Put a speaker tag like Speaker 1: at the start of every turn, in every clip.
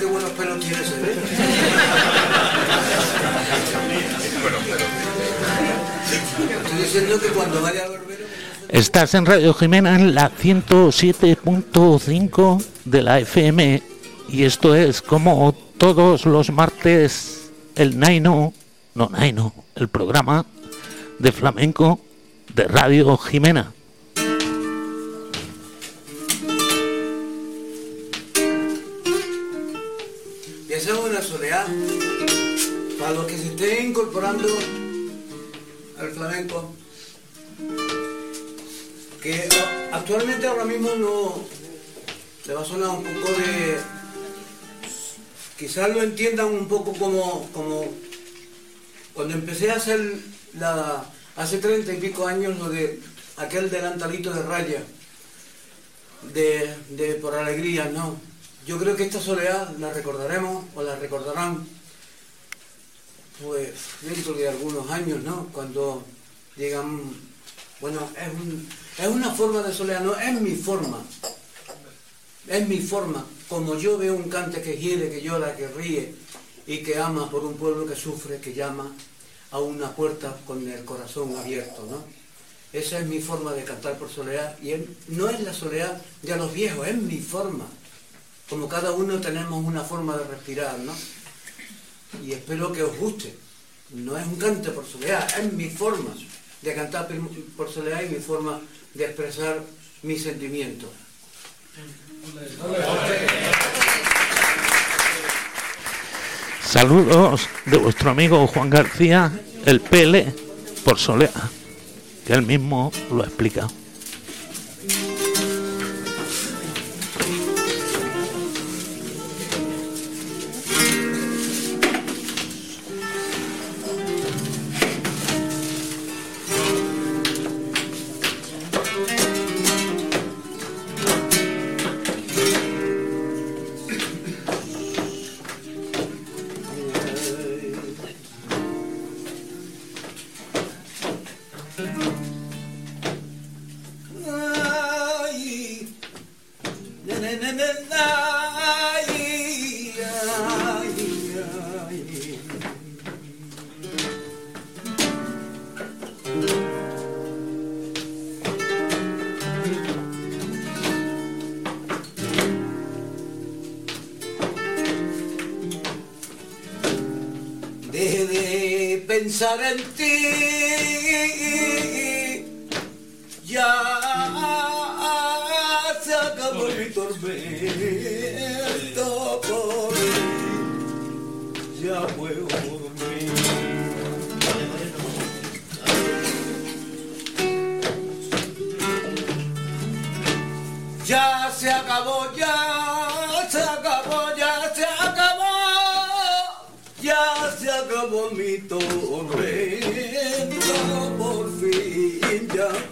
Speaker 1: buenos pelos tiene ese, ¿eh? Que cuando vaya a barbero...
Speaker 2: Estás en Radio Jimena en la 107.5 de la FM y esto es como todos los martes el Naino, no Naino, el programa de flamenco de Radio Jimena.
Speaker 1: Incorporando al flamenco que actualmente ahora mismo no le va a sonar un poco de quizás lo entiendan un poco como como cuando empecé a hacer la hace treinta y pico años lo de aquel delantalito de raya de, de por alegría no yo creo que esta soledad la recordaremos o la recordarán pues dentro de algunos años no cuando llegan bueno es un- es una forma de soledad no es mi forma es mi forma, como yo veo un cante que hiere, que llora, que ríe y que ama por un pueblo que sufre, que llama a una puerta con el corazón abierto, ¿no? Esa es mi forma de cantar por soledad y no es la soledad de los viejos, es mi forma. Como cada uno tenemos una forma de respirar, ¿no? Y espero que os guste. No es un cante por soledad, es mi forma de cantar por- soledad y mi forma de expresar mis sentimientos.
Speaker 2: Saludos de vuestro amigo Juan García, el PL, por Solea, que él mismo lo ha explicado.
Speaker 1: Pensar en ti. Ya se acabó mi tormento por ya puedo dormir. Ya se acabó, ya se acabó, ya se acabó, ya se acabó mi tormento, fin ya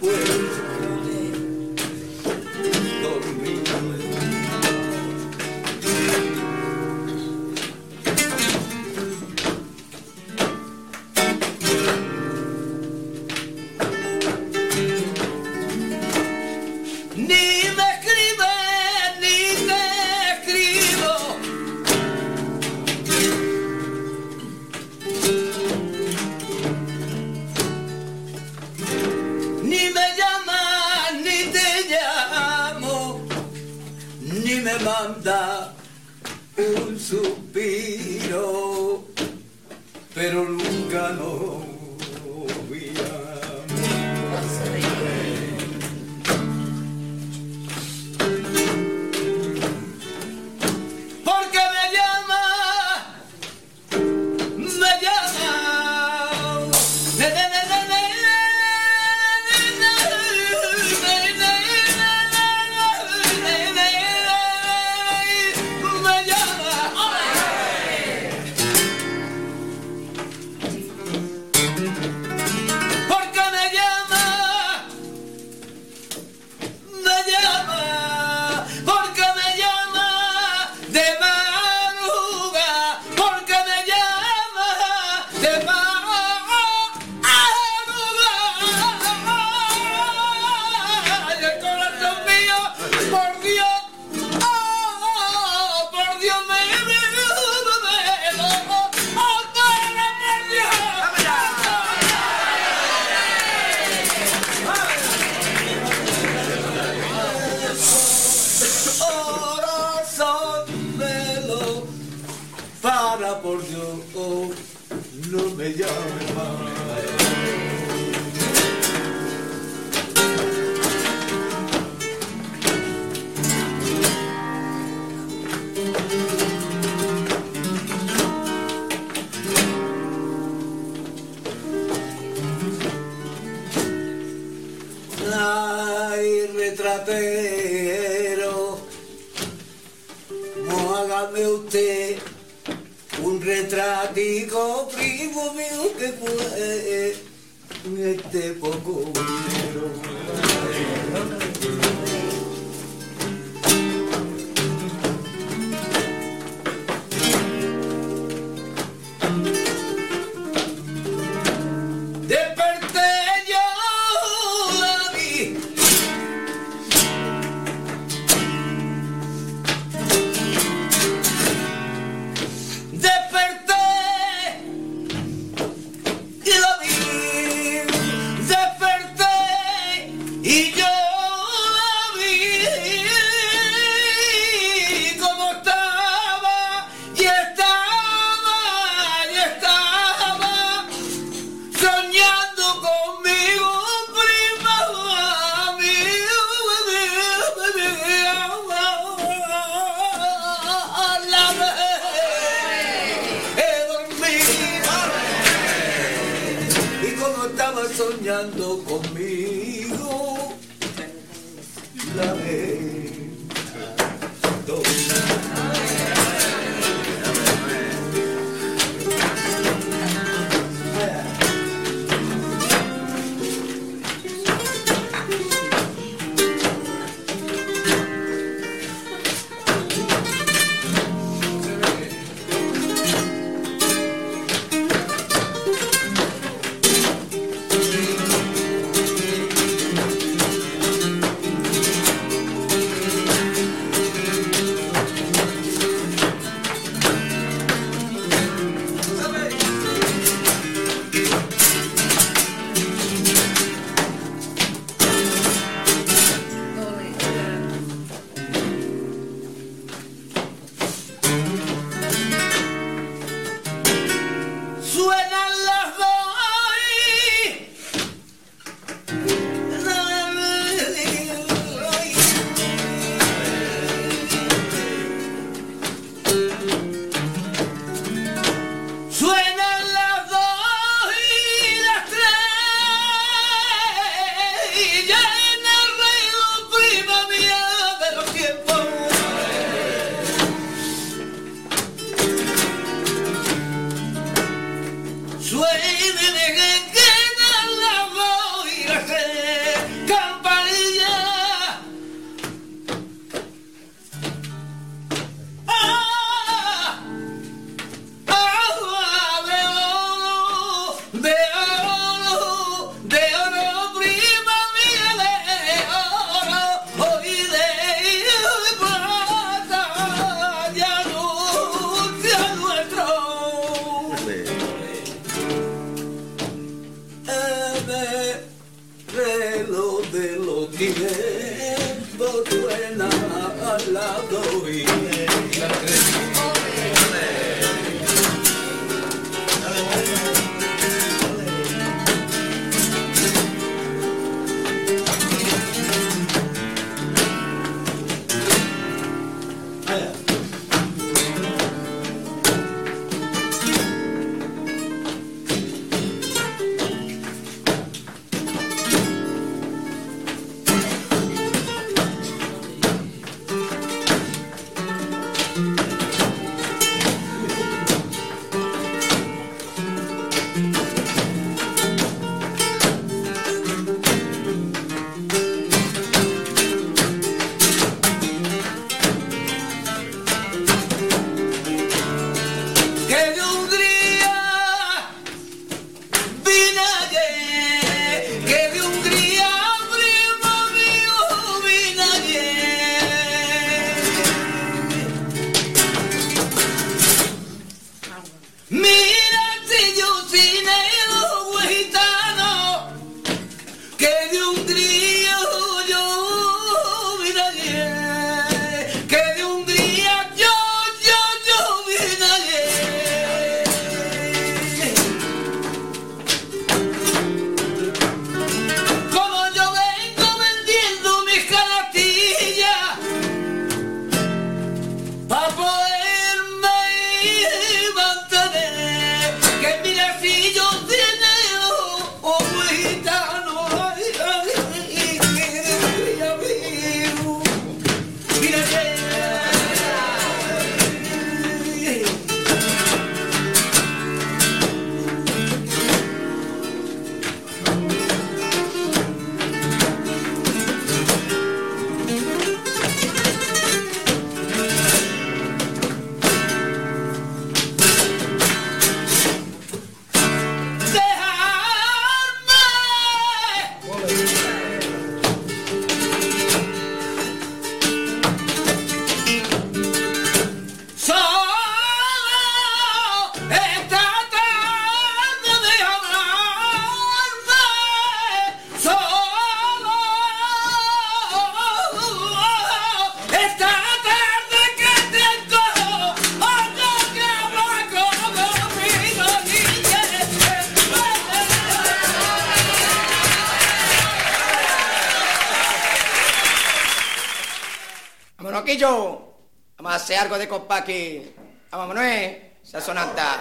Speaker 3: aquí. Vámonos, eh. Esa sonata.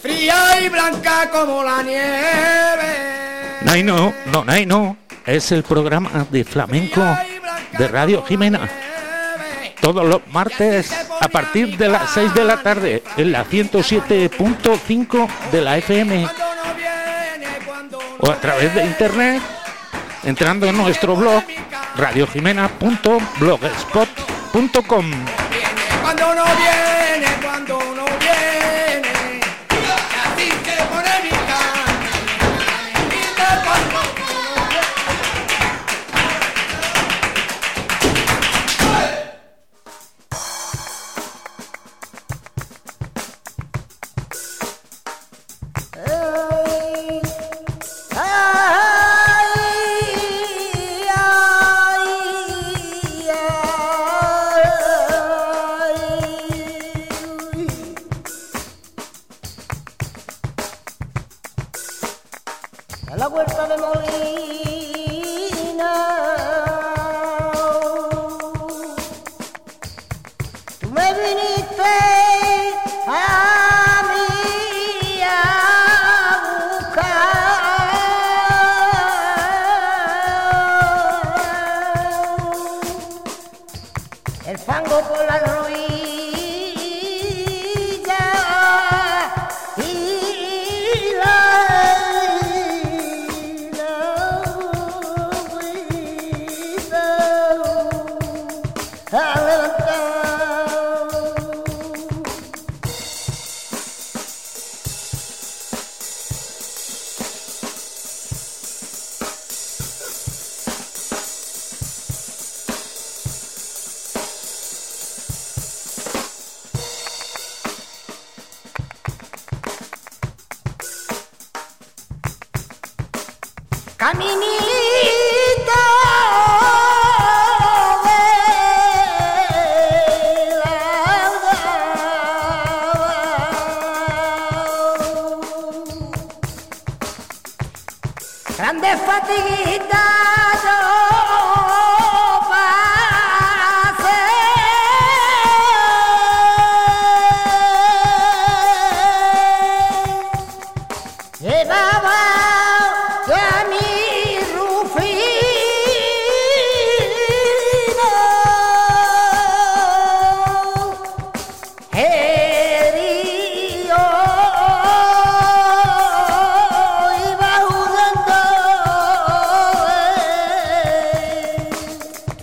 Speaker 3: Fría y blanca como la nieve.
Speaker 4: Naino, no, Naino, es el programa de flamenco de Radio Jimena. Todos los martes a partir de las 6 de la tarde en la 107.5 de la FM o a través de internet entrando en nuestro blog radiojimena.blogspot.com.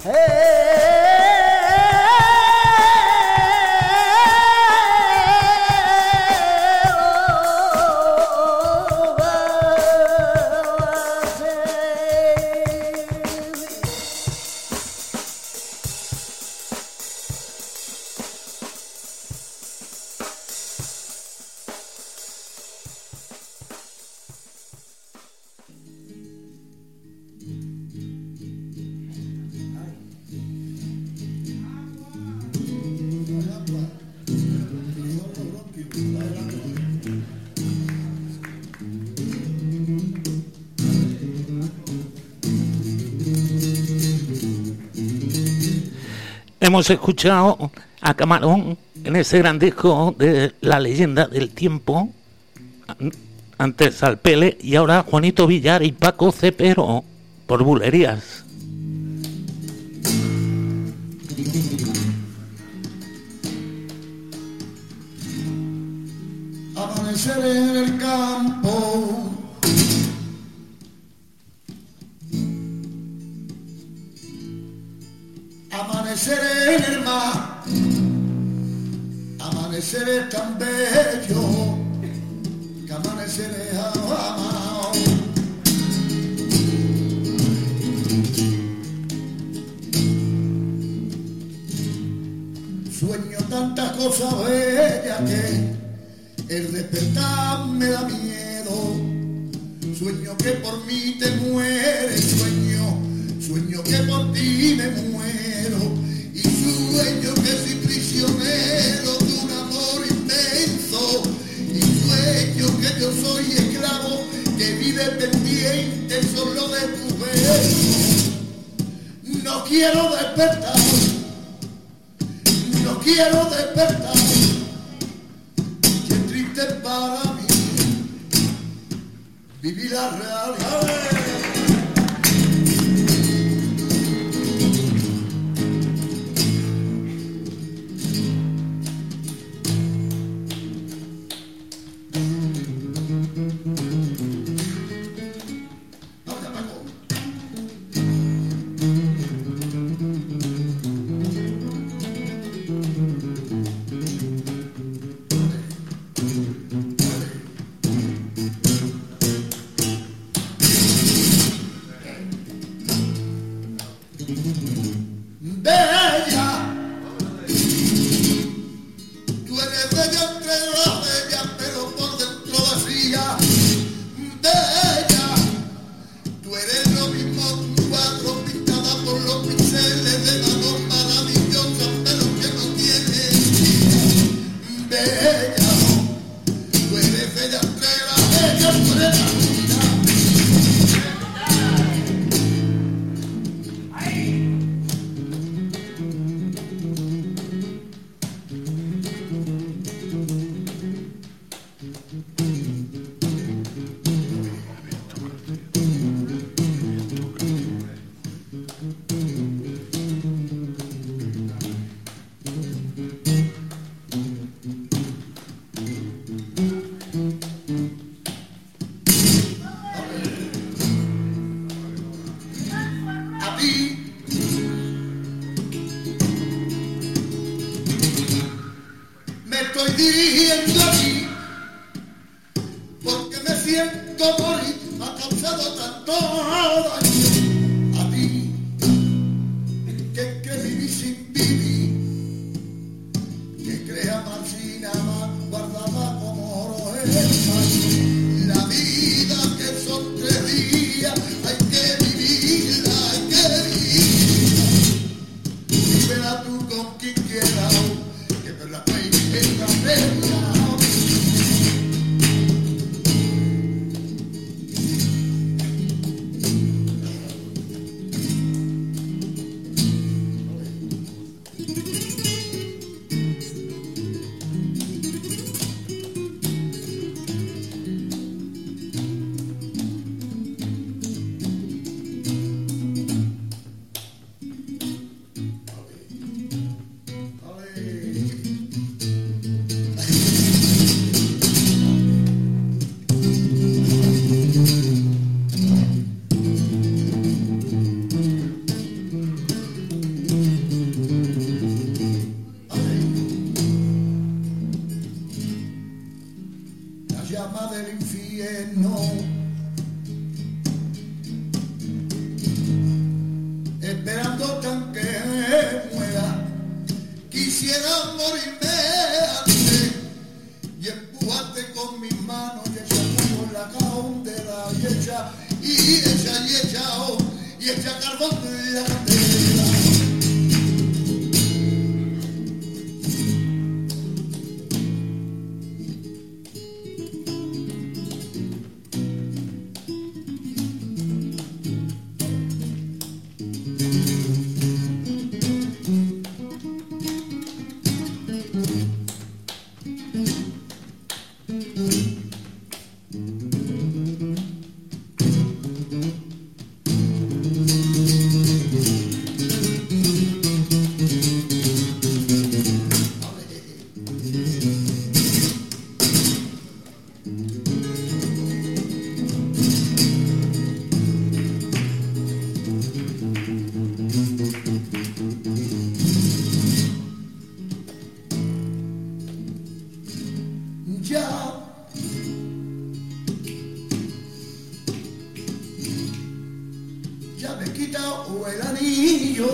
Speaker 2: Hey!
Speaker 4: Hemos escuchado a Camarón en ese gran disco de La leyenda del tiempo. Antes al Pele y ahora Juanito Villar y Paco Cepero por bulerías.
Speaker 5: Amanecer en el campo. Amanecer en el mar. Amanecer es tan bello. Que amanecer es amado. Sueño tantas cosas bellas que el despertar me da miedo. Sueño que por mí te mueres, sueño, sueño que por ti me muero sueño que fui prisionero de un amor inmenso. Y sueño que yo soy esclavo, que vive pendiente solo de tu beso. No quiero despertar. No quiero despertar. Qué triste para mí vivir la realidad. o el anillo.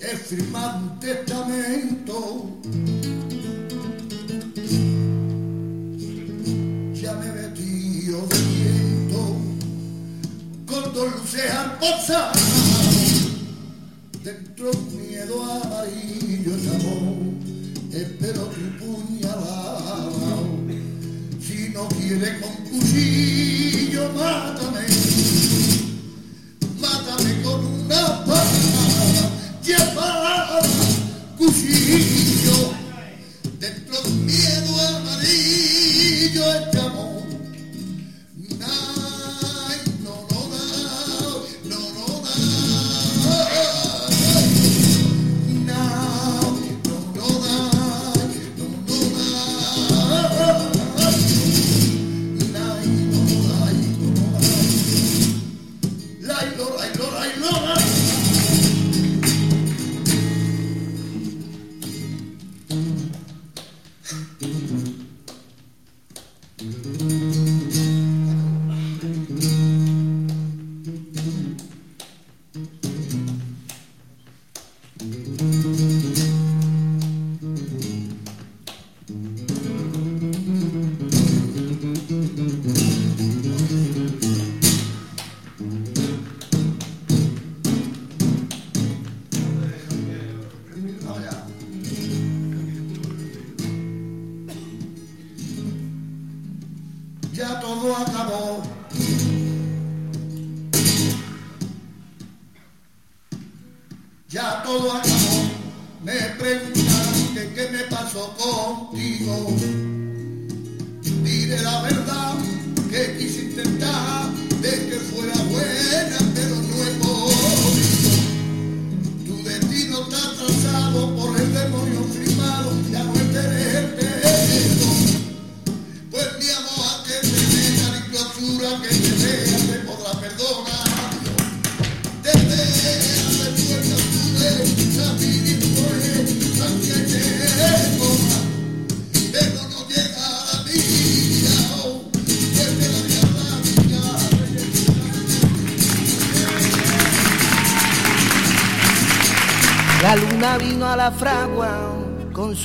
Speaker 5: Es firmar un testamento. Ya me metí viento con dos luces al bolsa. Dentro miedo amarillo, amor, espero tu puñalada. Si no quiere con Cuchillo, mátame.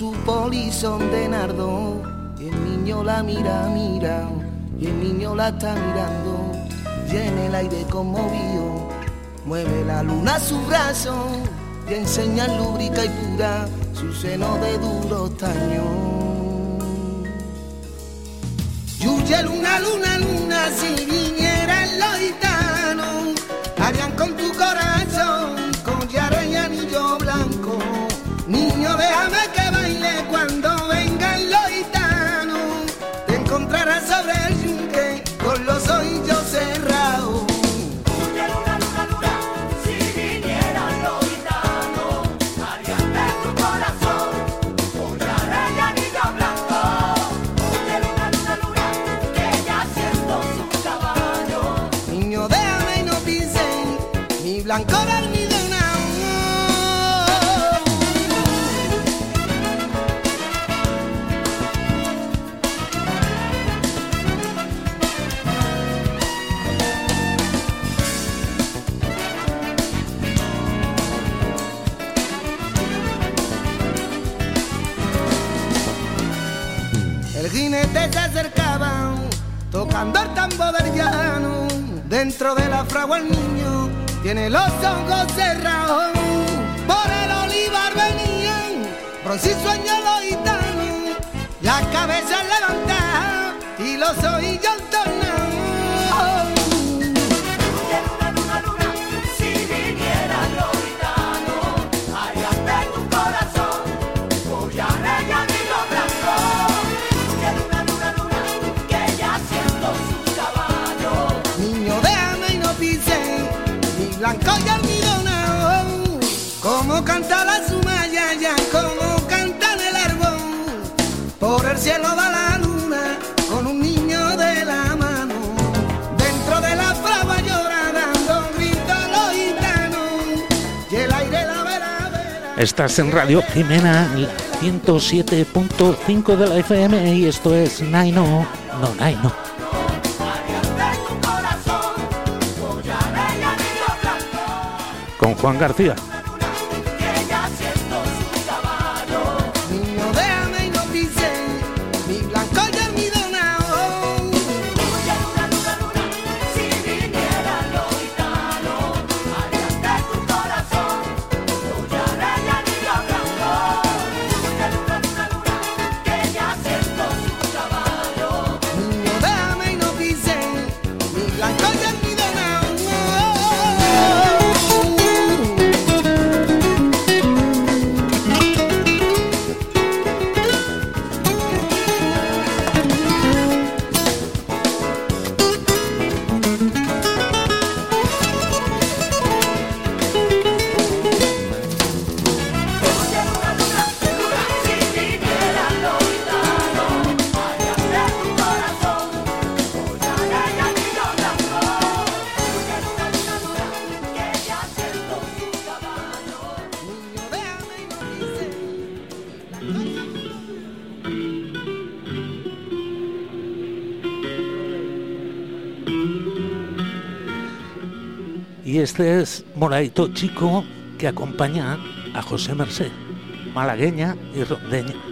Speaker 6: su polizón de nardo. El niño la mira, mira, y el niño la está mirando. Y el aire conmovido, mueve la luna su brazo. Y enseña lúbrica y pura su seno de duro taño. Y huye luna, luna, luna, si Dentro de la fragua el niño tiene los ojos cerrados. Por el olivar venían preciso años los gitanos, la cabeza levantada y los oídos tornados.
Speaker 7: Estás en Radio Jimena 107.5 de la FM y esto es Naino, no Naino. Con Juan García.
Speaker 6: Y
Speaker 2: este es Moradito Chico que acompaña a José Merced, malagueña y rondeña.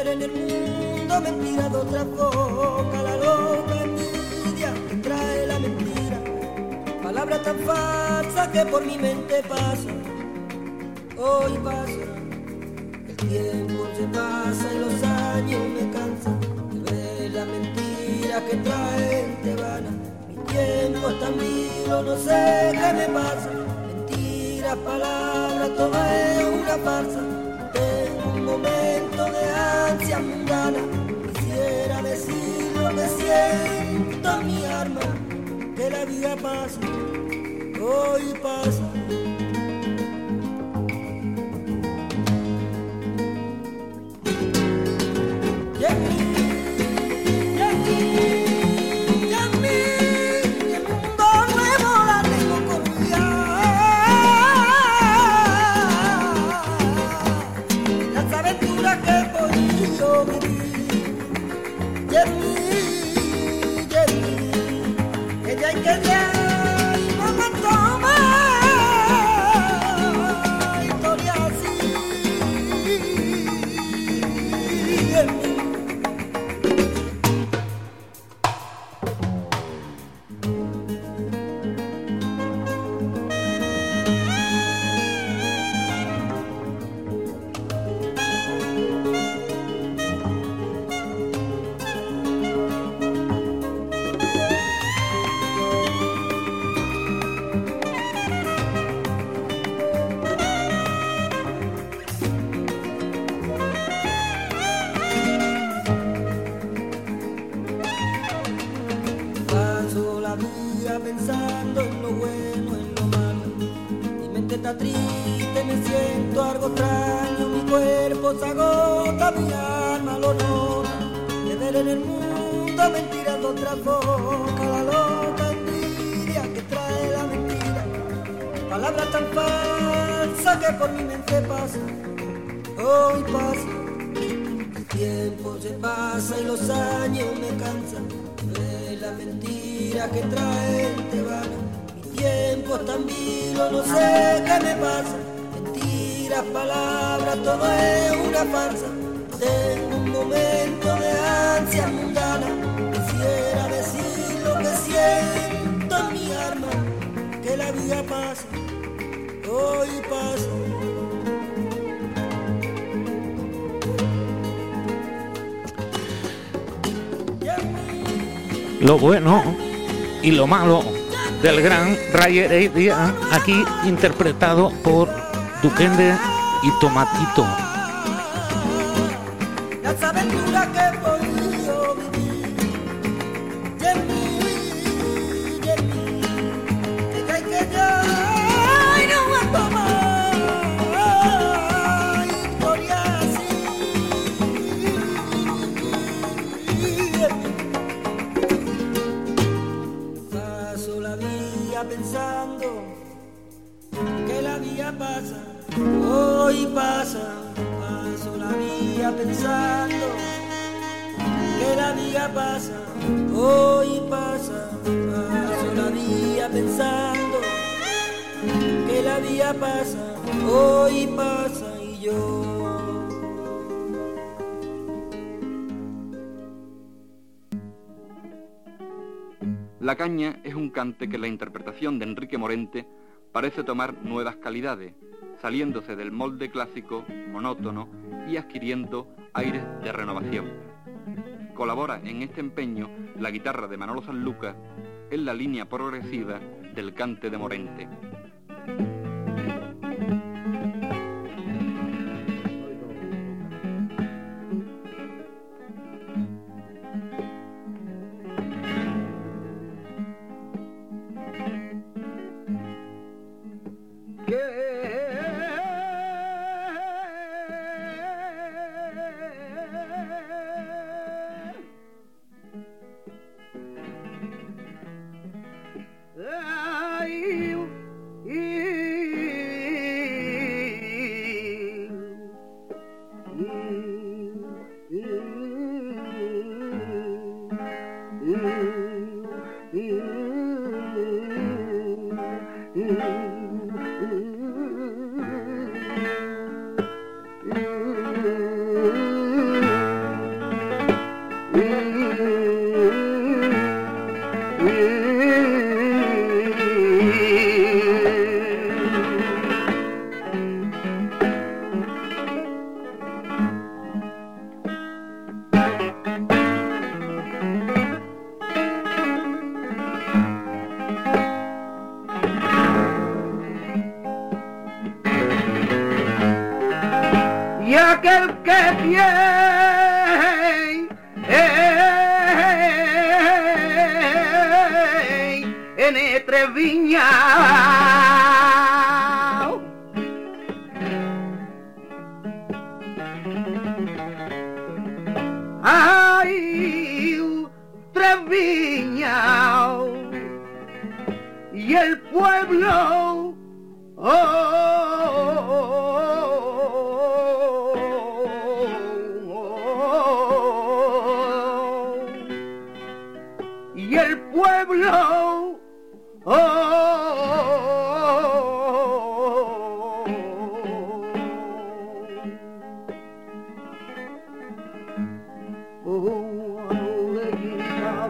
Speaker 8: En el mundo mentiras de otra boca, la loca envidia que trae la mentira. Palabras tan falsas que por mi mente pasa, hoy pasa. El tiempo se pasa y los años me cansan de ver la mentira que traen te vana. Mi tiempo está mío, no sé qué me pasa. Mentiras, palabras, todo es una farsa. Quisiera decir lo que siento en mi alma, que la vida pasa, hoy pasa. Mí, que mundo mentiras de otra boca, la loca envidia que trae la mentira. Palabras tan falsas que por mi mente pasan, hoy pasan. El tiempo se pasa y los años me cansan de la mentira que traen te van. Mi tiempo es tan vivo, no sé qué me pasa. Mentiras, palabras, todo es una farsa. Tengo un momento de ansia mundana. Quisiera decir lo que siento en mi alma, que la vida pasa, hoy pasa.
Speaker 2: Lo bueno y lo malo del gran Ray Heredia, aquí interpretado por Duquende y Tomatito.
Speaker 9: Que la interpretación de Enrique Morente parece tomar nuevas calidades, saliéndose del molde clásico, monótono y adquiriendo aires de renovación. Colabora en este empeño la guitarra de Manolo Sanlúcar en la línea progresiva del cante de Morente.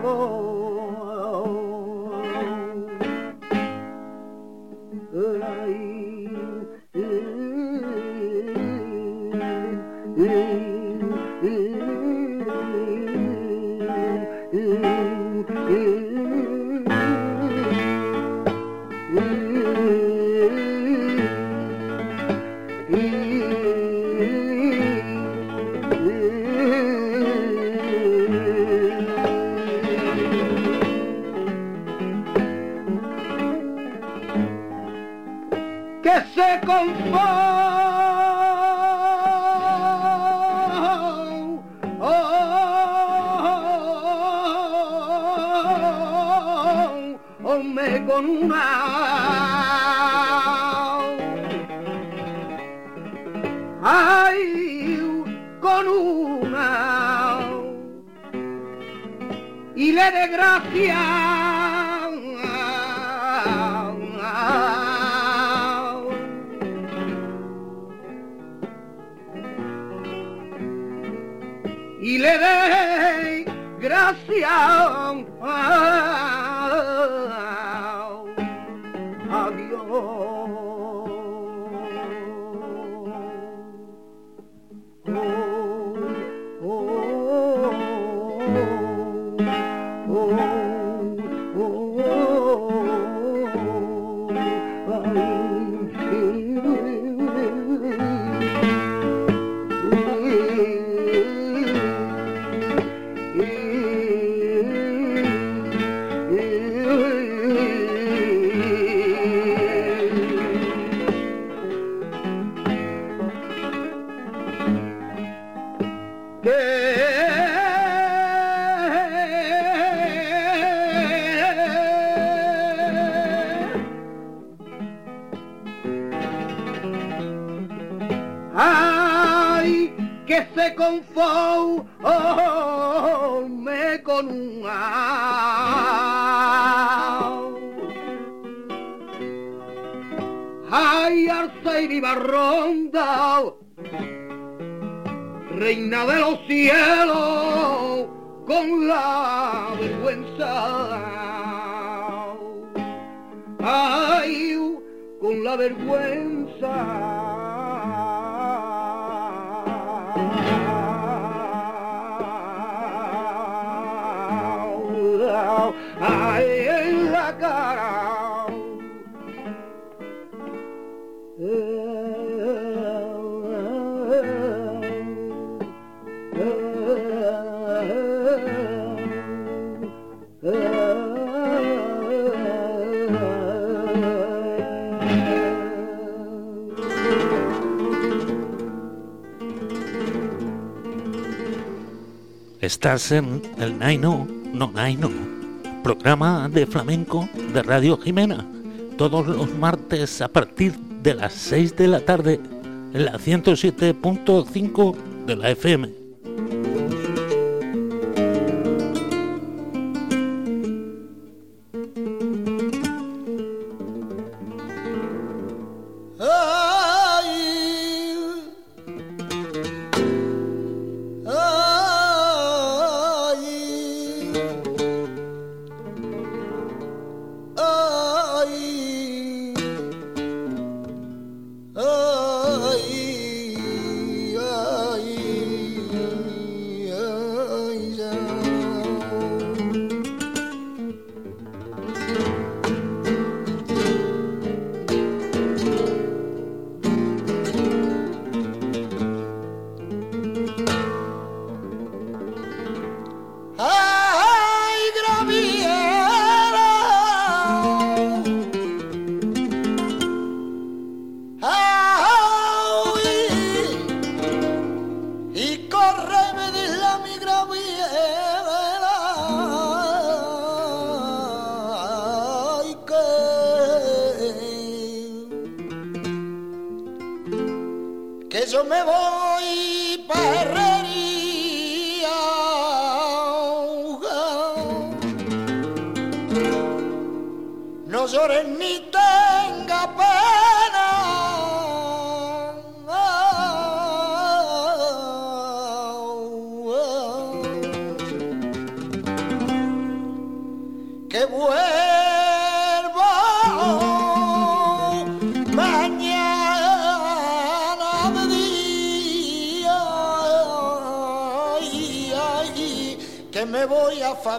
Speaker 10: Que ay que se conforme con un ao. ay arce y viva ronda reina de los cielos con la vergüenza. Ay con la vergüenza
Speaker 11: Estás en el Naino, no Naino, programa de flamenco de Radio Jimena, todos los martes a partir de las 6 de la tarde en la 107.5 de la FM.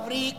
Speaker 11: Voy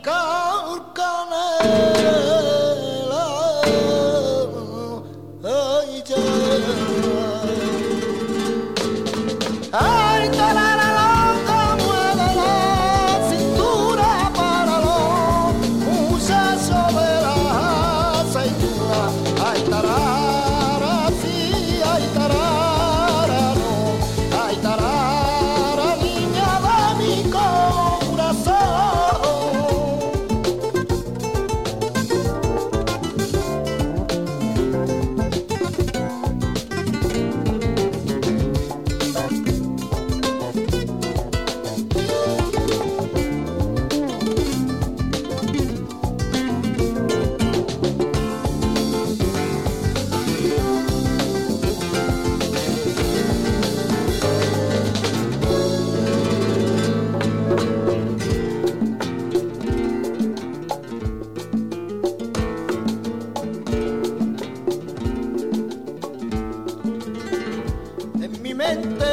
Speaker 11: en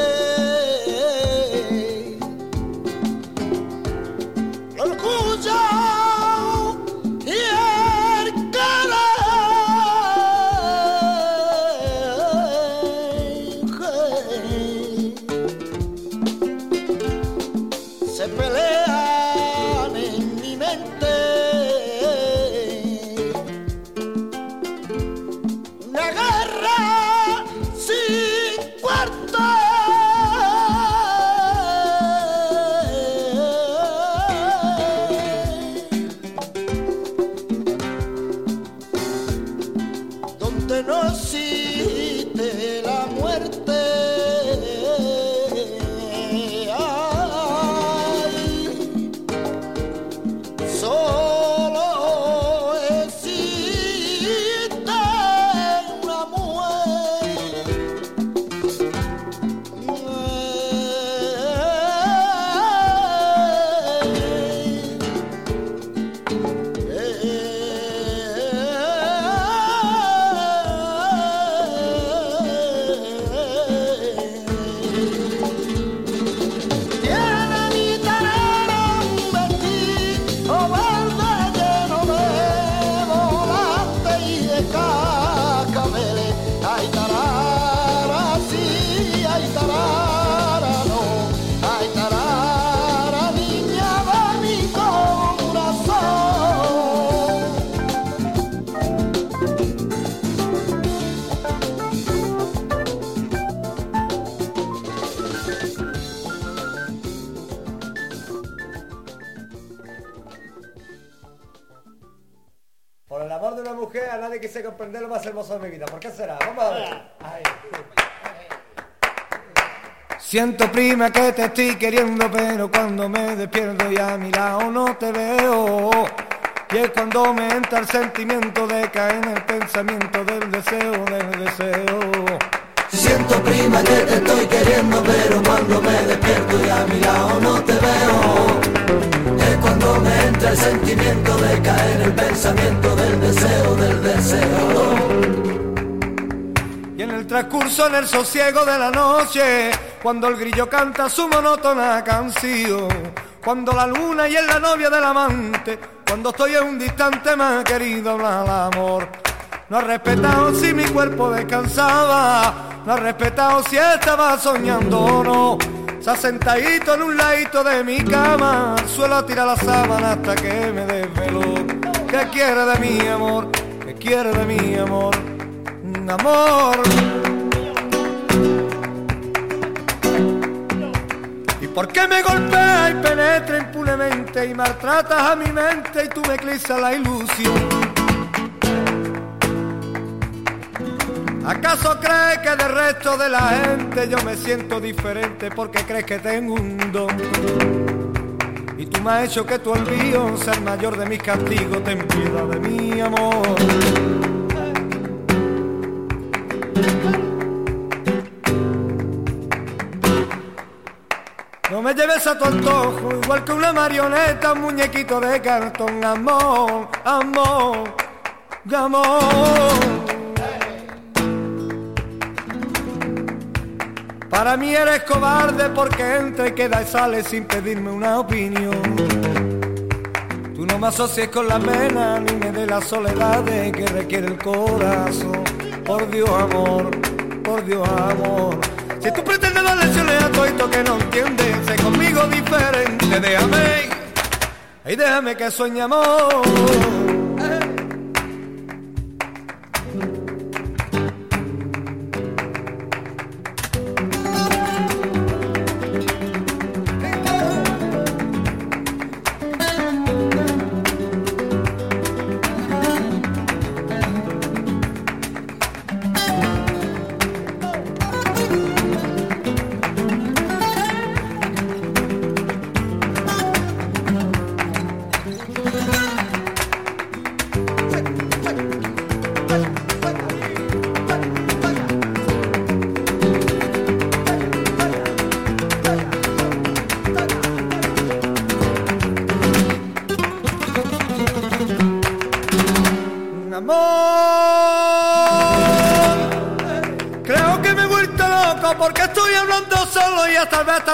Speaker 12: comprender lo más hermoso de mi vida. ¿Por qué será? Vamos a ver. Siento prima que te estoy queriendo, pero cuando me despierto y a mi lado no te veo. Y es cuando me entra el sentimiento de caer en el pensamiento del deseo, del deseo.
Speaker 13: Siento prima que te estoy queriendo, pero cuando me despierto y a mi lado no te veo. Cuando me entra el sentimiento de caer el pensamiento del deseo, del deseo.
Speaker 12: Y en el transcurso, en el sosiego de la noche, cuando el grillo canta su monótona canción, cuando la luna y es la novia del amante, cuando estoy en un distante más querido el amor. No ha respetado si mi cuerpo descansaba, no ha respetado si estaba soñando o no. Ha sentadito en un ladito de mi cama, suelo tirar la sábana hasta que me desveló. ¿Qué quiere de mi amor? ¿Qué quiere de mi amor? Un amor. ¿Y por qué me golpea y penetra impunemente y maltratas a mi mente y tú me eclipsas la ilusión? ¿Acaso crees que del resto de la gente yo me siento diferente porque crees que tengo un don? Y tú me has hecho que tu envío sea mayor de mis castigos, ten piedad de mi amor. No me lleves a tu antojo, igual que una marioneta, un muñequito de cartón, amor, amor, amor. Para mí eres cobarde porque entra y queda y sale sin pedirme una opinión. Tú no me asocies con la pena ni me de la soledad que requiere el corazón. Por Dios, amor, por Dios, amor. Si tú pretendes dar lecciones a todo que no entiendes, sé conmigo diferente, déjame, y déjame que sueñe amor.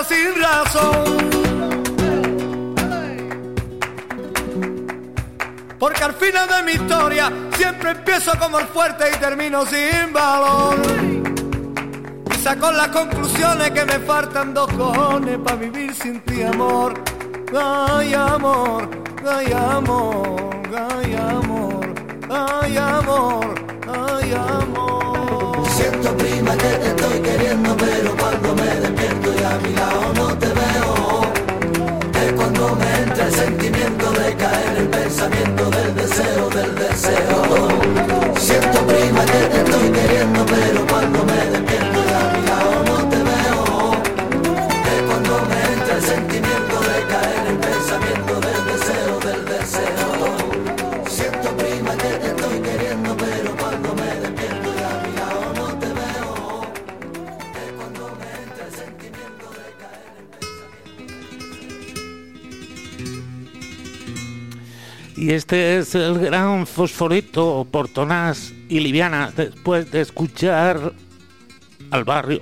Speaker 12: Sin razón. Porque al final de mi historia siempre empiezo como el fuerte y termino sin valor. Y saco las conclusiones que me faltan dos cojones para vivir sin ti, amor. Ay, amor, ay, amor, ay, amor, ay, amor, ay, amor.
Speaker 13: Siento prima que te estoy queriendo, pero a mi lado no te veo. Es cuando me entra el sentimiento de caer el pensamiento Y
Speaker 14: este es el gran fosforito Portonás y Liviana después de escuchar al barrio.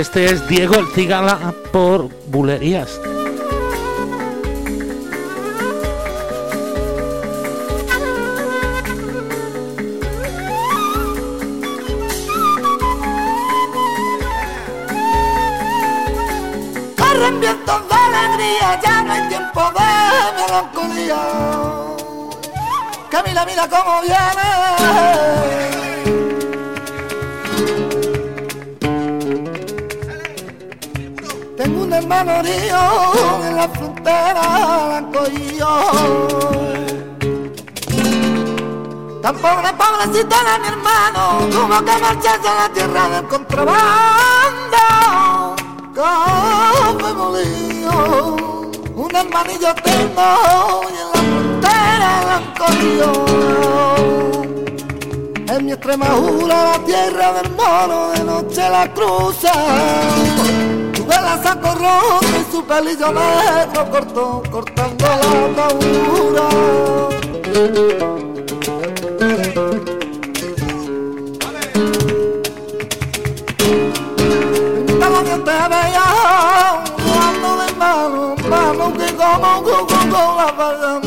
Speaker 2: Este es Diego el Cigala por Bulerías.
Speaker 11: Corren vientos de alegría, ya no hay tiempo de melancolía. Mira, mira cómo viene. Hermano herido en la frontera yo. Tan pobre, pobrecito era mi hermano, tuvo que marcharse a la tierra del contrabando. Café molido, un hermanillo tengo y en la frontera yo. En mi Extremadura, la tierra del mono, de noche la cruza. Tuve la saco rojo y su pelillo negro cortó, cortando la atadura. Estaba bien te veía, jugando de mano, mano que como con con con la palma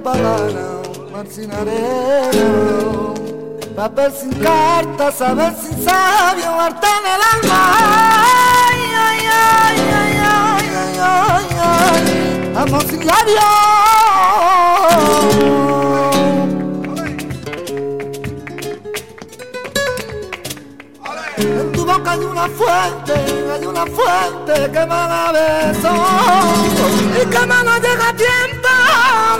Speaker 11: tierra pagana, mar sin arena. Papel sin carta, saber sin sabio, arte en el alma. Ay, ay, ay, ay, ay, ay, ay, ay. Amor sin tu boca hay una fuente, hay una fuente que me da besos Y que me no llega tiempo,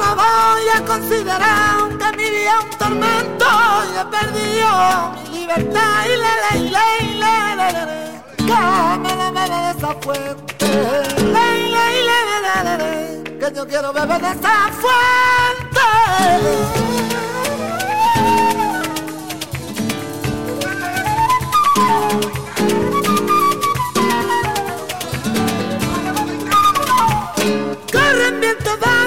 Speaker 11: no voy a considerar que mi vida un tormento. Y he perdido mi libertad y le le le le le le le Que me la bebe de esa fuente. Le le le le le le Que yo quiero beber de esa fuente. Corren vientos de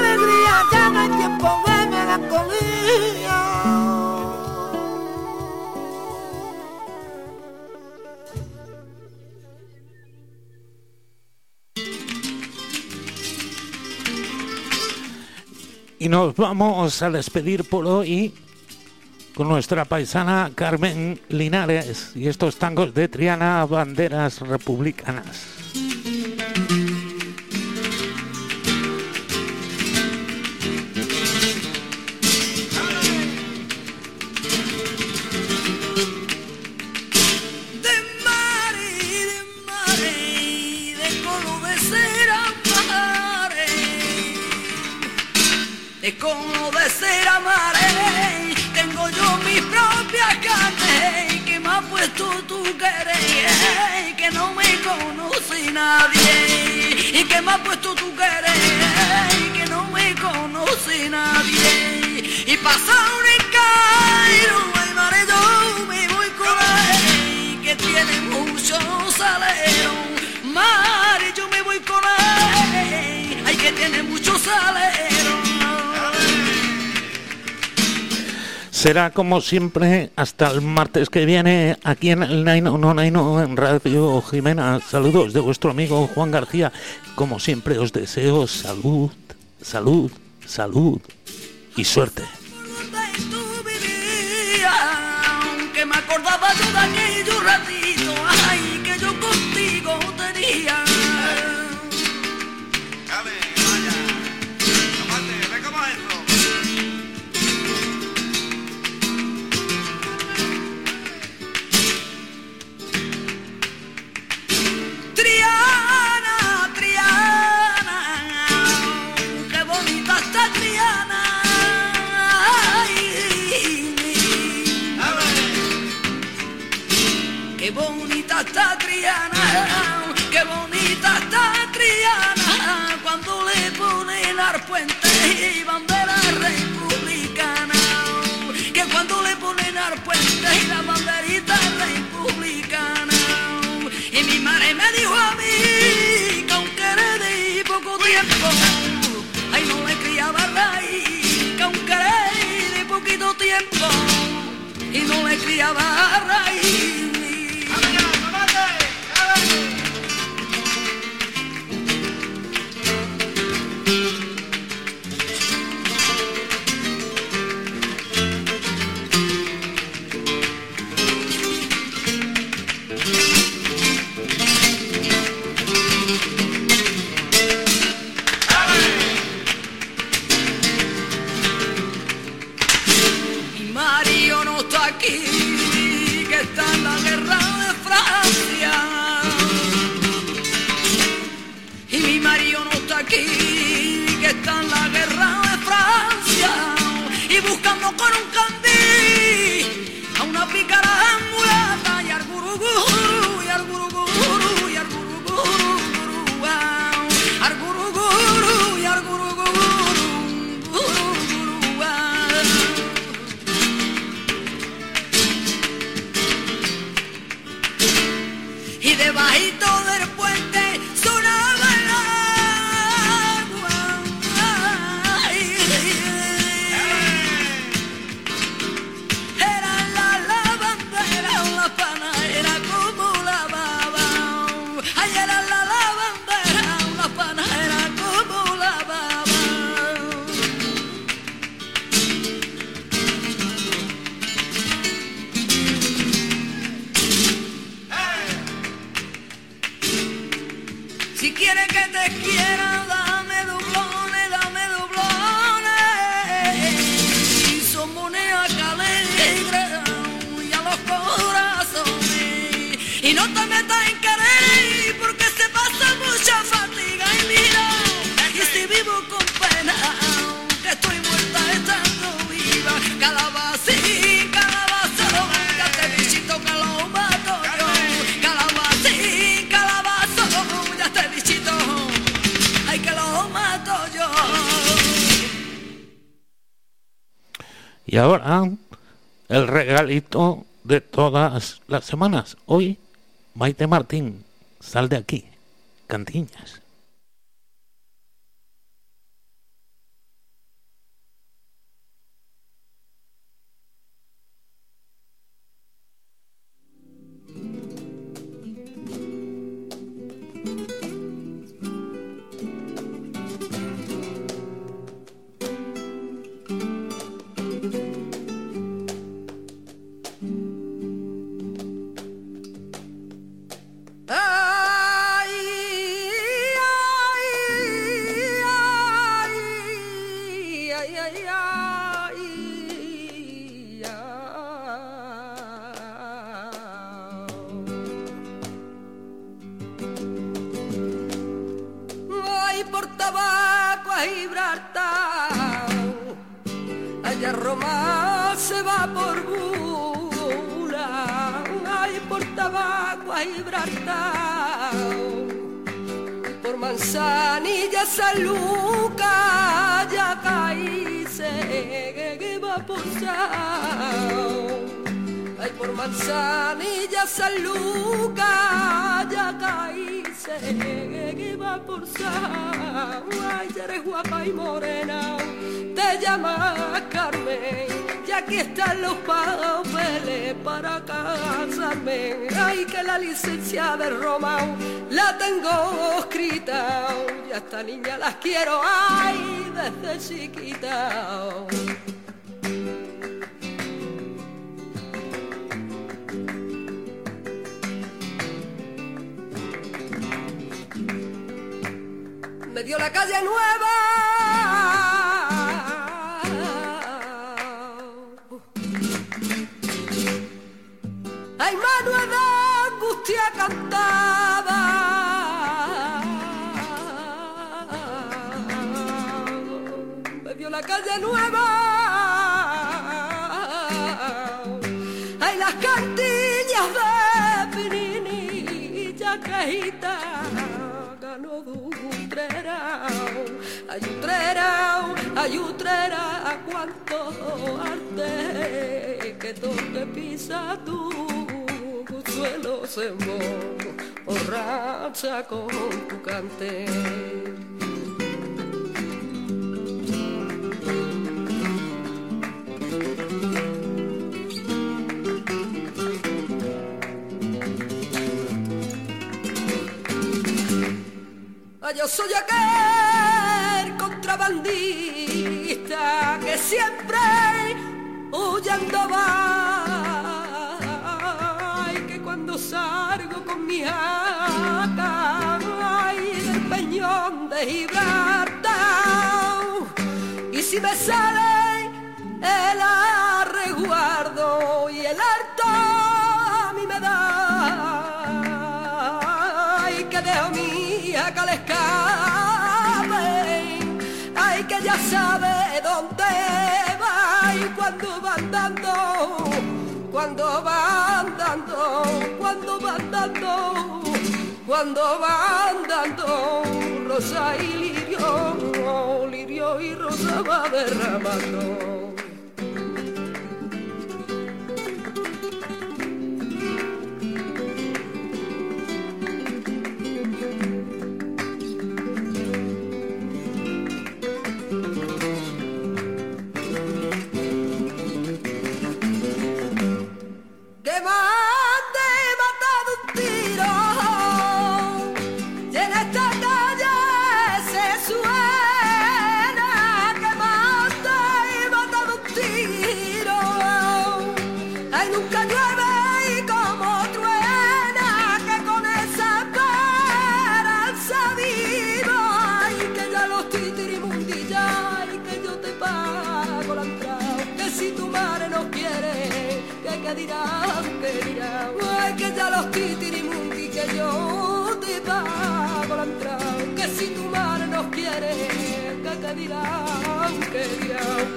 Speaker 2: Y nos vamos a despedir por hoy con nuestra paisana Carmen Linares y estos tangos de Triana, banderas republicanas.
Speaker 15: De color de cera mare, tengo yo mi propia carne que me ha puesto tu querer, que no me conoce nadie, y que me ha puesto tu querer, que no me conoce nadie, y pasa un encairo, el mare yo me voy con él, que tiene mucho salero, mare yo me voy con él, ay que tiene mucho salero.
Speaker 2: Será como siempre hasta el martes que viene aquí en el Naino No Naino en Radio Jimena. Saludos de vuestro amigo Juan García. Como siempre os deseo salud, salud, salud y suerte.
Speaker 15: Dijo a mí que aunque era de poco tiempo, ay no le criaba raíz, que aunque era de poquito tiempo, y no le criaba raíz. Buscando con un candil a una pícara mulata y al
Speaker 2: las semanas. Hoy, Maite Martín, sal de aquí, Cantiñas.
Speaker 15: Tabaco a Gibraltar, allá Roma se va por bula, ay por tabaco a Gibraltar. Por Manzanilla, San ya caíse, que va por Sao. Ay, por Manzanilla, San ya caíse, que va por. Ay, eres guapa y morena, te llamas Carmen, y aquí están los papeles para casarme. Ay, que la licencia de Roma la tengo escrita, y a esta niña las quiero, ay, desde chiquita. La calle nueva. Ay, Manuel de angustia cantaba. Me la calle nueva.
Speaker 16: Ayutrerao, ayutrera cuanto arte que donde pisa tu suelo se borracha con tu cante. yo soy aquel contrabandista que siempre huyendo va. Y que cuando salgo con mi jaca y del peñón de Gibraltar y si me sale el arreguardo y el sabe dónde va y cuando van dando, cuando van dando, cuando van dando, cuando van dando, rosa y lirio, lirio y rosa va derramando.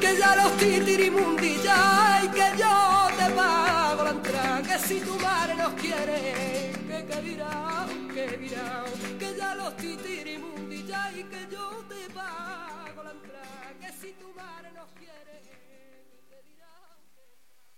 Speaker 16: Que ya los titirimundi ya y que yo te pago la entrada, que si tu madre nos quiere, que que dirán, que dirán, que ya los titirimundi ya y que yo te pago la entrada, que si tu madre nos quiere.